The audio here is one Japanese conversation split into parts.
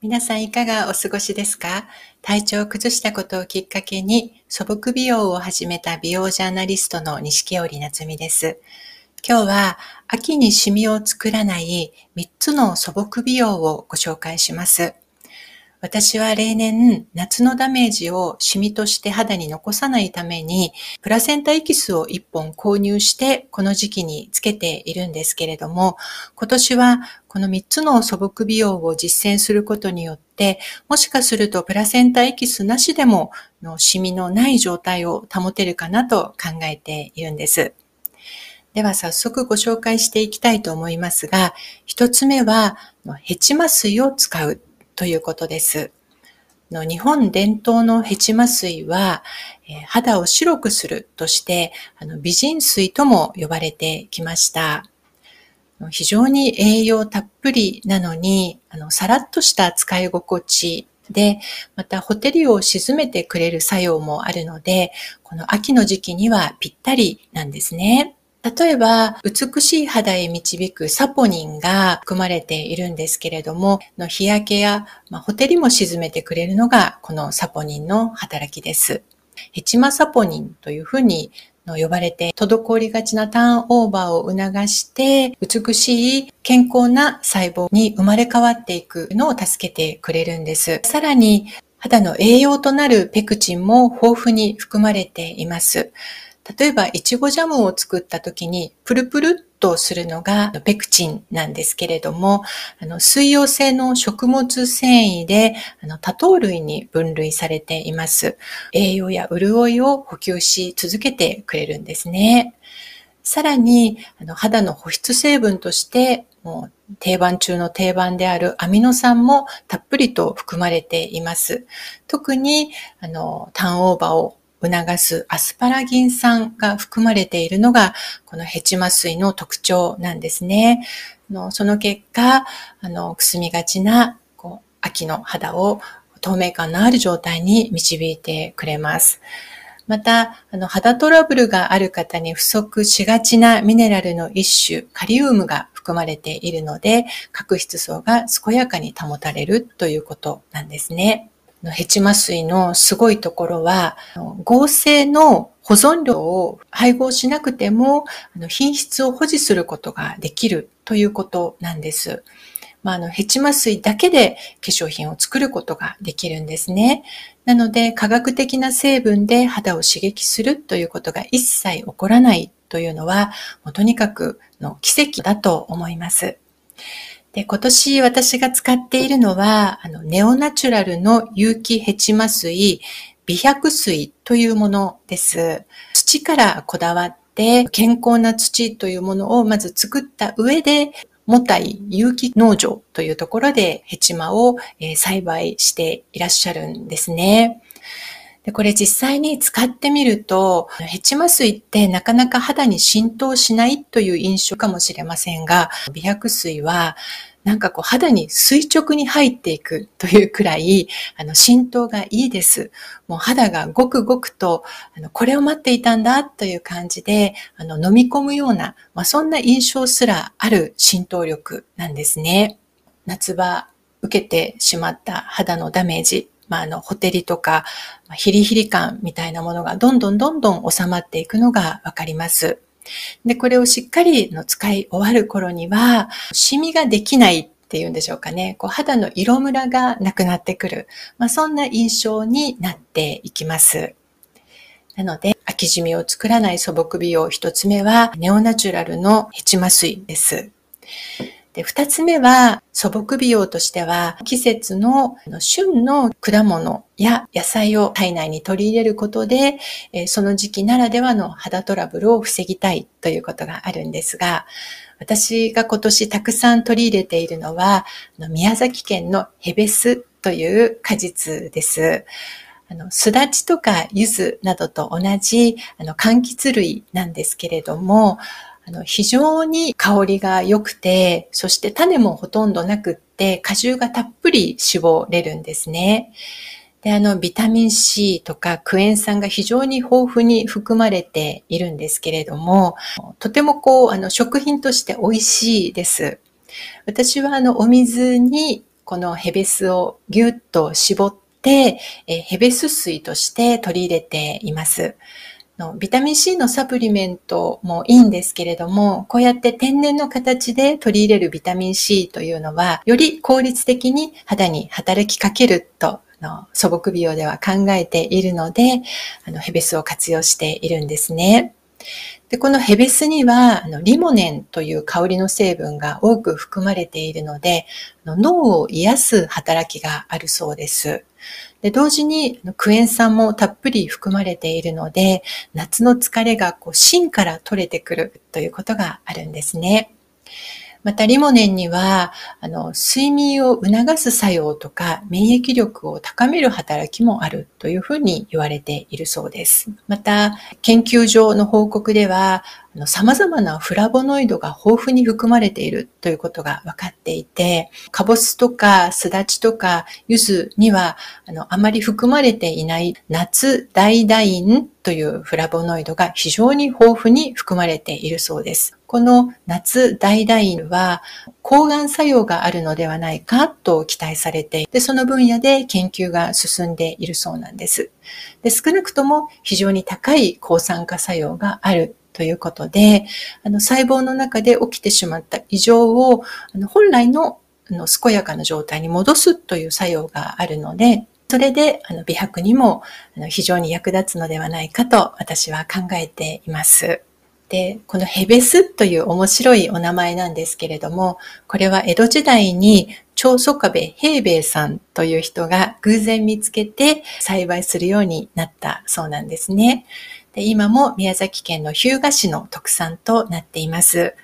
皆さんいかがお過ごしですか？体調を崩したことをきっかけに素朴美容を始めた美容ジャーナリストの西織夏美です。今日は秋にシミを作らない3つの素朴美容をご紹介します。私は例年、夏のダメージをシミとして肌に残さないために、プラセンタエキスを1本購入して、この時期につけているんですけれども、今年はこの3つの素朴美容を実践することによって、もしかするとプラセンタエキスなしでも、のシミのない状態を保てるかなと考えているんです。では早速ご紹介していきたいと思いますが、一つ目は、ヘチマ水を使うということです。の日本伝統のヘチマ水は、え肌を白くするとしてあの美人水とも呼ばれてきました。非常に栄養たっぷりなのに、あのさらっとした使い心地で、またホテルを沈めてくれる作用もあるので、この秋の時期にはぴったりなんですね。例えば、美しい肌へ導くサポニンが含まれているんですけれども、の日焼けや、まあ、ホテルも沈めてくれるのがこのサポニンの働きです。ヘチマサポニンというふうに呼ばれて、滞りがちなターンオーバーを促して、美しい健康な細胞に生まれ変わっていくのを助けてくれるんです。さらに、肌の栄養となるペクチンも豊富に含まれています。例えば、いちごジャムを作った時に、プルプルっとするのがペクチンなんですけれども、あの水溶性の食物繊維であの多糖類に分類されています。栄養や潤いを補給し続けてくれるんですね。さらに、あの肌の保湿成分として、もう定番中の定番であるアミノ酸もたっぷりと含まれています。特に、あの、ターンオーバーを促すアスパラギン酸が含まれているのが、このヘチマ水の特徴なんですね。その結果、あの、くすみがちな、こう、秋の肌を透明感のある状態に導いてくれます。また、あの、肌トラブルがある方に不足しがちなミネラルの一種、カリウムが含まれているので、角質層が健やかに保たれるということなんですね。ヘチマ水のすごいところは、合成の保存料を配合しなくても、品質を保持することができるということなんです。まあ、あの、ヘチマ水だけで化粧品を作ることができるんですね。なので、科学的な成分で肌を刺激するということが一切起こらないというのは、もうとにかくの奇跡だと思います。で今年私が使っているのは、あの、ネオナチュラルの有機ヘチマ水、美白水というものです。土からこだわって健康な土というものをまず作った上で、モタイ有機農場というところでヘチマを栽培していらっしゃるんですね。でこれ実際に使ってみると、ヘチマ水ってなかなか肌に浸透しないという印象かもしれませんが、美白水はなんかこう肌に垂直に入っていくというくらい、あの浸透がいいです。もう肌がごくごくと、あのこれを待っていたんだという感じで、あの飲み込むような、まあ、そんな印象すらある浸透力なんですね。夏場受けてしまった肌のダメージ、まあ、あの、ほてりとか、ヒリヒリ感みたいなものがどんどんどんどん収まっていくのがわかります。で、これをしっかりの使い終わる頃には、シミができないっていうんでしょうかね。こう肌の色ムラがなくなってくる。まあ、そんな印象になっていきます。なので、秋染みを作らない素朴美容一つ目は、ネオナチュラルのヘチマ水です。で、二つ目は、素朴美容としては、季節の旬の果物や野菜を体内に取り入れることで、その時期ならではの肌トラブルを防ぎたいということがあるんですが、私が今年たくさん取り入れているのは、宮崎県のヘベスという果実です。あの、すだちとか柚子などと同じ、あの、柑橘類なんですけれども、あの、非常に香りが良くて、そして種もほとんどなくって、果汁がたっぷり絞れるんですね。で、あの、ビタミン C とかクエン酸が非常に豊富に含まれているんですけれども、とてもこう、あの、食品として美味しいです。私はあの、お水にこのヘベスをぎゅっと絞って、えヘベス水として取り入れています。のビタミン C のサプリメントもいいんですけれども、こうやって天然の形で取り入れるビタミン C というのは、より効率的に肌に働きかけるとの素朴美容では考えているので、あのヘベスを活用しているんですね。で、このヘベスには、あのリモネンという香りの成分が多く含まれているので、脳を癒す働きがあるそうです。で同時にクエン酸もたっぷり含まれているので、夏の疲れがこう芯から取れてくるということがあるんですね。また、リモネンには、あの、睡眠を促す作用とか、免疫力を高める働きもあるというふうに言われているそうです。また、研究上の報告では、様々なフラボノイドが豊富に含まれているということが分かっていて、カボスとかスダチとかユズにはあのあまり含まれていない夏ダイダインというフラボノイドが非常に豊富に含まれているそうです。この夏ダイダインは抗がん作用があるのではないかと期待されていて、その分野で研究が進んでいるそうなんです。で少なくとも非常に高い抗酸化作用があるということで、あの細胞の中で起きてしまった異常をあの本来のあの健やかな状態に戻すという作用があるので、それであの美白にもあの非常に役立つのではないかと私は考えています。で、このヘベスという面白いお名前なんですけれども、これは江戸時代に長宗我部平米さんという人が偶然見つけて栽培するようになったそうなんですね。で今も宮崎県の日向市の特産となっています。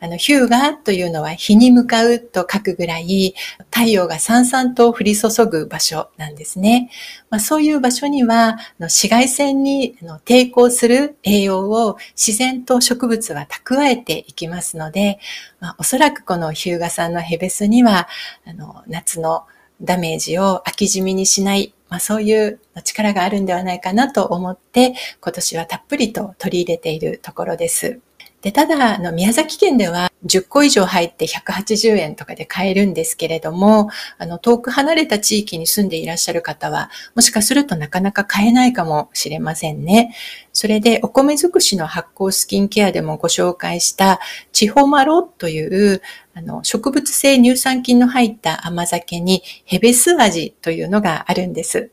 あの、日向というのは日に向かうと書くぐらい、太陽がさんさんと降り注ぐ場所なんですね。まあ、そういう場所には、紫外線に抵抗する栄養を自然と植物は蓄えていきますので、まあ、おそらくこの日向さんのヘベスには、あの、夏のダメージを空き地味にしないまあ、そういう力があるんではないかなと思って、今年はたっぷりと取り入れているところです。で、ただ、あの、宮崎県では10個以上入って180円とかで買えるんですけれども、あの、遠く離れた地域に住んでいらっしゃる方は、もしかするとなかなか買えないかもしれませんね。それで、お米尽くしの発酵スキンケアでもご紹介した、チホマロという、あの、植物性乳酸菌の入った甘酒にヘベス味というのがあるんです。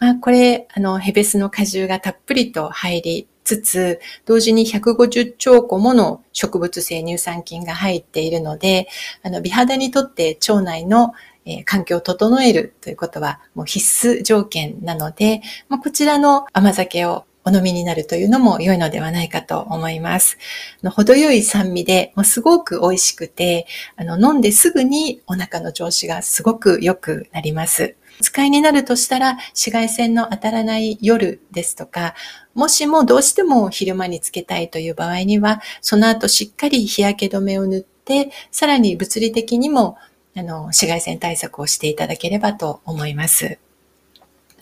まあ、これ、あの、ヘベスの果汁がたっぷりと入り、つつ、同時に150兆個もの植物性乳酸菌が入っているので、あの美肌にとって腸内のえ環境を整えるということはもう必須条件なので、ま、こちらの甘酒をお飲みになるというのも良いのではないかと思います。の程よい酸味で、もうすごく美味しくて、あの飲んですぐにお腹の調子がすごく良くなります。使いになるとしたら、紫外線の当たらない夜ですとか、もしもどうしても昼間につけたいという場合には、その後しっかり日焼け止めを塗って、さらに物理的にもあの紫外線対策をしていただければと思います。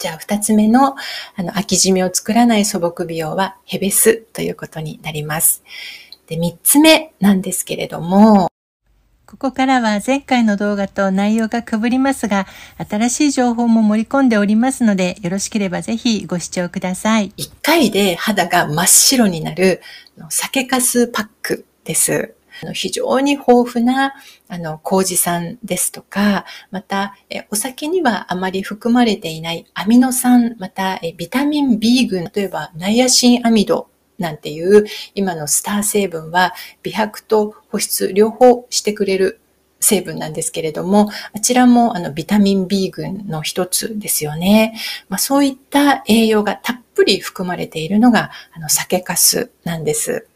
じゃあ、二つ目の、あの、空き地味を作らない素朴美容は、ヘベスということになります。で、三つ目なんですけれども、ここからは前回の動画と内容が被りますが、新しい情報も盛り込んでおりますので、よろしければぜひご視聴ください。1回で肌が真っ白になる酒粕パックです。非常に豊富な、あの、麹酸ですとか、また、お酒にはあまり含まれていないアミノ酸、また、ビタミン B 群、例えばナイアシンアミドなんていう今のスター成分は美白と保湿両方してくれる成分なんですけれども、あちらもあのビタミン B 群の一つですよね。まあ、そういった栄養がたっぷり含まれているのがあの酒粕なんです。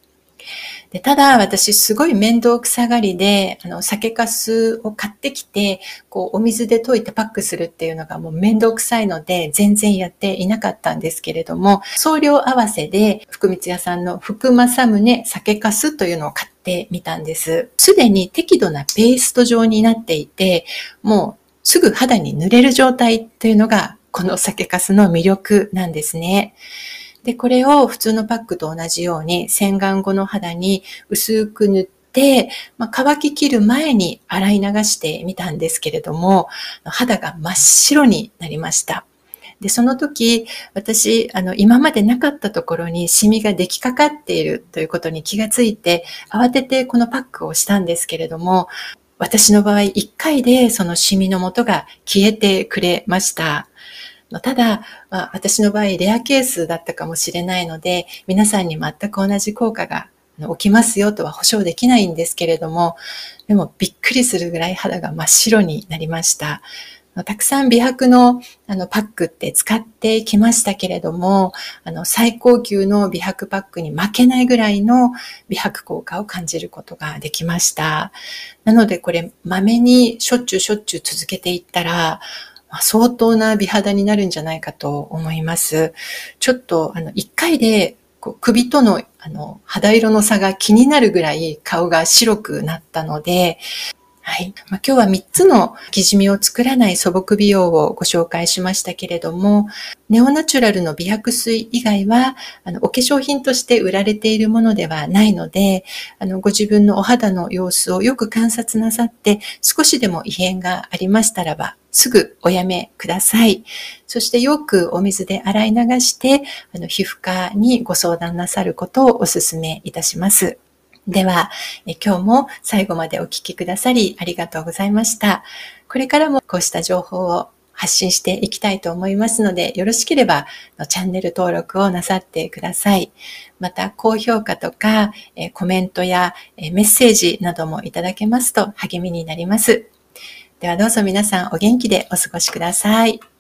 でただ、私すごい面倒くさがりで、あの、酒粕を買ってきて、こう、お水で溶いてパックするっていうのがもう面倒くさいので、全然やっていなかったんですけれども、送料合わせで、福光屋さんの福正宗酒粕というのを買ってみたんです。すでに適度なペースト状になっていて、もうすぐ肌に塗れる状態というのが、この酒粕の魅力なんですね。で、これを普通のパックと同じように洗顔後の肌に薄く塗って、まあ、乾ききる前に洗い流してみたんですけれども、肌が真っ白になりました。で、その時、私、あの、今までなかったところにシミができかかっているということに気がついて、慌ててこのパックをしたんですけれども、私の場合、1回でそのシミの元が消えてくれました。ただ、まあ、私の場合、レアケースだったかもしれないので、皆さんに全く同じ効果が起きますよとは保証できないんですけれども、でもびっくりするぐらい肌が真っ白になりました。たくさん美白のあのパックって使ってきましたけれども、あの最高級の美白パックに負けないぐらいの美白効果を感じることができました。なのでこれ、まめにしょっちゅうしょっちゅう続けていったら、相当な美肌になるんじゃないかと思います。ちょっと、あの、一回でこう首とのあの肌色の差が気になるぐらい顔が白くなったので、はい。まあ、今日は3つの生地みを作らない素朴美容をご紹介しましたけれども、ネオナチュラルの美白水以外は、あの、お化粧品として売られているものではないので、あの、ご自分のお肌の様子をよく観察なさって、少しでも異変がありましたらば、すぐおやめください。そしてよくお水で洗い流して、あの皮膚科にご相談なさることをお勧めいたします。では、今日も最後までお聞きくださりありがとうございました。これからもこうした情報を発信していきたいと思いますので、よろしければチャンネル登録をなさってください。また、高評価とかコメントやメッセージなどもいただけますと励みになります。ではどうぞ皆さんお元気でお過ごしください。